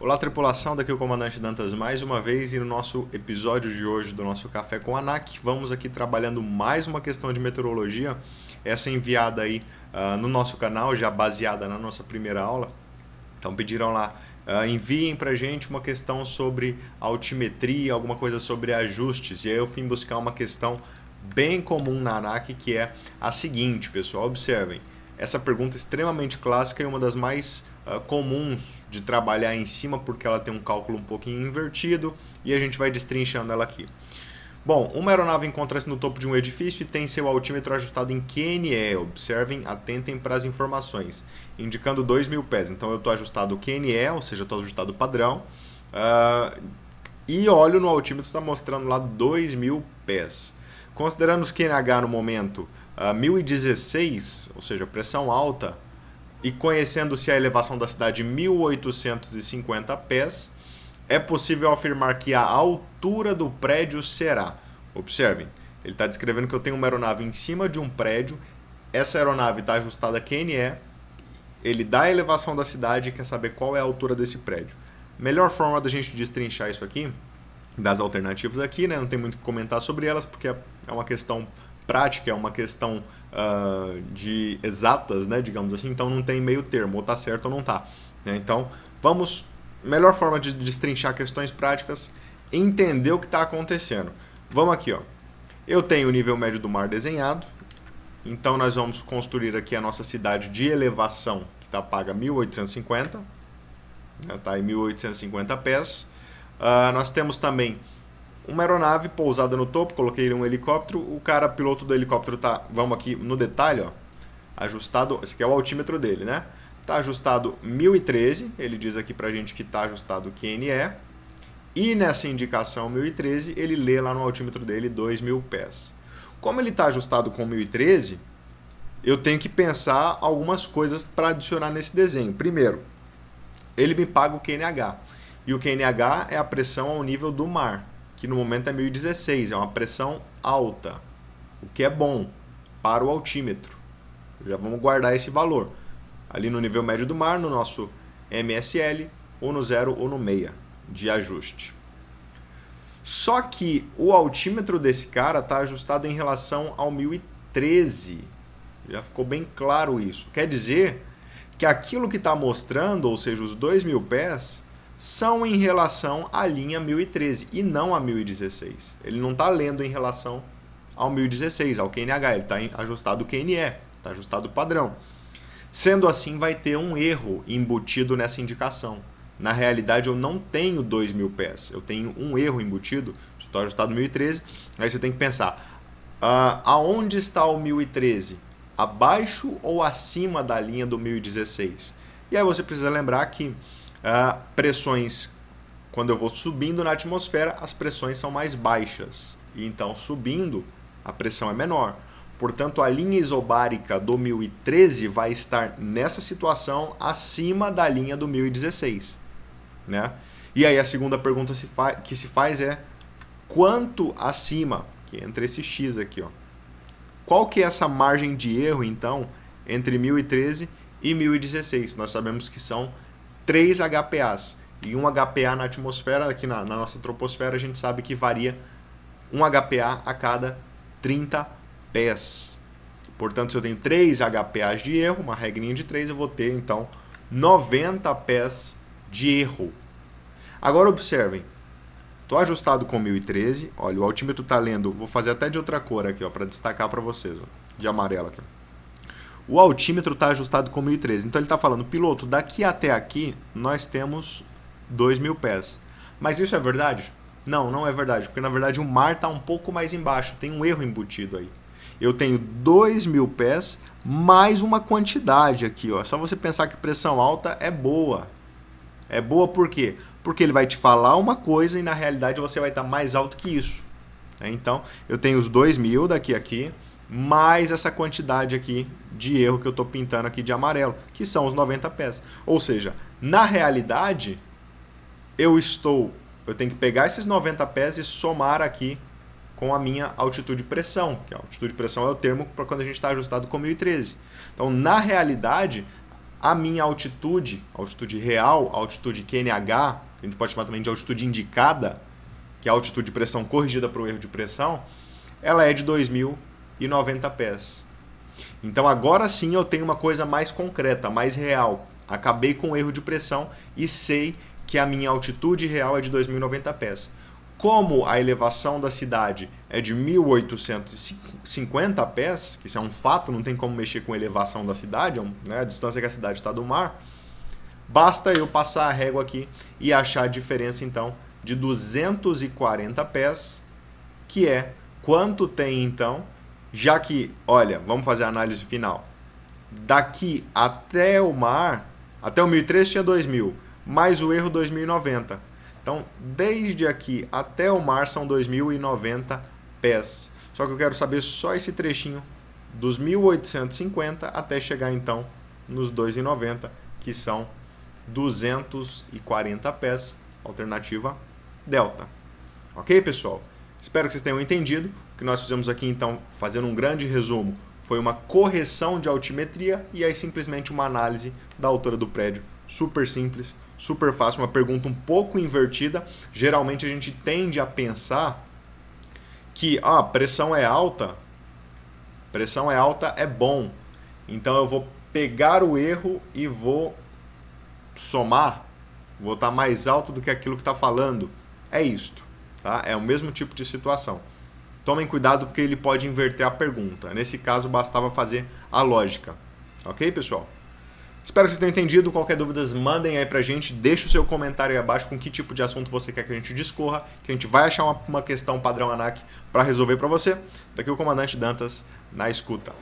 Olá, tripulação, daqui é o Comandante Dantas mais uma vez e no nosso episódio de hoje do nosso Café com ANAC, vamos aqui trabalhando mais uma questão de meteorologia, essa enviada aí uh, no nosso canal, já baseada na nossa primeira aula. Então pediram lá, uh, enviem pra gente uma questão sobre altimetria, alguma coisa sobre ajustes, e aí eu fui buscar uma questão bem comum na ANAC, que é a seguinte, pessoal, observem. Essa pergunta é extremamente clássica e uma das mais uh, comuns de trabalhar em cima, porque ela tem um cálculo um pouquinho invertido e a gente vai destrinchando ela aqui. Bom, uma aeronave encontra-se no topo de um edifício e tem seu altímetro ajustado em QNE. Observem, atentem para as informações, indicando 2 mil pés. Então eu estou ajustado QNE, ou seja, estou ajustado padrão, uh, e olho no altímetro, está mostrando lá 2 mil pés. Considerando os QNH no momento uh, 1016, ou seja, pressão alta, e conhecendo-se a elevação da cidade 1850 pés, é possível afirmar que a altura do prédio será. Observem, ele está descrevendo que eu tenho uma aeronave em cima de um prédio, essa aeronave está ajustada a QNE, ele dá a elevação da cidade e quer saber qual é a altura desse prédio. Melhor forma da gente destrinchar isso aqui, das alternativas aqui, né? não tem muito o que comentar sobre elas, porque é uma questão prática, é uma questão uh, de exatas, né, digamos assim, então não tem meio termo, ou tá certo ou não tá. Né? Então, vamos, melhor forma de destrinchar questões práticas, entender o que está acontecendo. Vamos aqui, ó. Eu tenho o nível médio do mar desenhado, então nós vamos construir aqui a nossa cidade de elevação, que está paga 1850, está né, em 1850 pés. Uh, nós temos também uma aeronave pousada no topo, coloquei um helicóptero, o cara piloto do helicóptero tá, vamos aqui no detalhe, ó, ajustado, esse aqui é o altímetro dele, né? Tá ajustado 1013, ele diz aqui pra gente que tá ajustado QNE, e nessa indicação 1013, ele lê lá no altímetro dele 2000 pés. Como ele está ajustado com 1013, eu tenho que pensar algumas coisas para adicionar nesse desenho. Primeiro, ele me paga o QNH. E o QNH é a pressão ao nível do mar que no momento é 1016, é uma pressão alta, o que é bom para o altímetro. Já vamos guardar esse valor. Ali no nível médio do mar, no nosso MSL, ou no zero ou no meia de ajuste. Só que o altímetro desse cara está ajustado em relação ao 1013. Já ficou bem claro isso. Quer dizer que aquilo que está mostrando, ou seja, os 2 pés, são em relação à linha 1013 e não a 1016. Ele não está lendo em relação ao 1016, ao QNH, ele está ajustado o QNE, está ajustado o padrão. Sendo assim, vai ter um erro embutido nessa indicação. Na realidade, eu não tenho 2.000 pés, eu tenho um erro embutido, estou ajustado 1013, aí você tem que pensar, uh, aonde está o 1013? Abaixo ou acima da linha do 1016? E aí você precisa lembrar que uh, pressões, quando eu vou subindo na atmosfera, as pressões são mais baixas. E então, subindo, a pressão é menor. Portanto, a linha isobárica do 1013 vai estar nessa situação acima da linha do 1016. Né? E aí a segunda pergunta que se faz é quanto acima, que entra esse X aqui, ó. Qual que é essa margem de erro, então, entre 1013 e 1016? Nós sabemos que são 3 HPAs. E um HPA na atmosfera, aqui na, na nossa troposfera, a gente sabe que varia um HPA a cada 30 pés. Portanto, se eu tenho 3 HPAs de erro, uma regrinha de 3, eu vou ter então 90 pés de erro. Agora observem, estou ajustado com 1013, olha, o altímetro está lendo, vou fazer até de outra cor aqui, para destacar para vocês, ó, de amarelo aqui o altímetro está ajustado com 1013. Então ele está falando, piloto, daqui até aqui nós temos 2 mil pés. Mas isso é verdade? Não, não é verdade, porque na verdade o mar está um pouco mais embaixo, tem um erro embutido aí. Eu tenho 2 mil pés mais uma quantidade aqui, ó. Só você pensar que pressão alta é boa. É boa por quê? Porque ele vai te falar uma coisa e na realidade você vai estar tá mais alto que isso. Então, eu tenho os 2 mil daqui a aqui, mais essa quantidade aqui de erro que eu estou pintando aqui de amarelo, que são os 90 pés. Ou seja, na realidade, eu estou, eu tenho que pegar esses 90 pés e somar aqui com a minha altitude de pressão, que a altitude de pressão é o termo para quando a gente está ajustado com 1013. Então, na realidade, a minha altitude, altitude real, altitude QNH, a gente pode chamar também de altitude indicada, que é a altitude de pressão corrigida para o erro de pressão, ela é de 2.090 pés. Então agora sim eu tenho uma coisa mais concreta, mais real. Acabei com o erro de pressão e sei que a minha altitude real é de 2.090 pés. Como a elevação da cidade é de 1.850 pés, que isso é um fato, não tem como mexer com a elevação da cidade, é né, a distância que a cidade está do mar, basta eu passar a régua aqui e achar a diferença então de 240 pés, que é quanto tem então, já que, olha, vamos fazer a análise final. Daqui até o mar, até o 1003 tinha 2000, mais o erro 2090 então, desde aqui até o mar são 2.090 pés. Só que eu quero saber só esse trechinho dos 1.850 até chegar então nos 2,90, que são 240 pés, alternativa delta. Ok, pessoal? Espero que vocês tenham entendido. Que nós fizemos aqui, então, fazendo um grande resumo, foi uma correção de altimetria e aí simplesmente uma análise da altura do prédio. Super simples, super fácil, uma pergunta um pouco invertida. Geralmente a gente tende a pensar que ah, pressão é alta, pressão é alta é bom. Então eu vou pegar o erro e vou somar, vou estar mais alto do que aquilo que está falando. É isto, tá? É o mesmo tipo de situação. Tomem cuidado porque ele pode inverter a pergunta. Nesse caso bastava fazer a lógica. Ok, pessoal? Espero que vocês tenham entendido. Qualquer dúvida, mandem aí pra gente. Deixe o seu comentário aí abaixo com que tipo de assunto você quer que a gente discorra, que a gente vai achar uma, uma questão padrão ANAC para resolver para você. Daqui o comandante Dantas na escuta.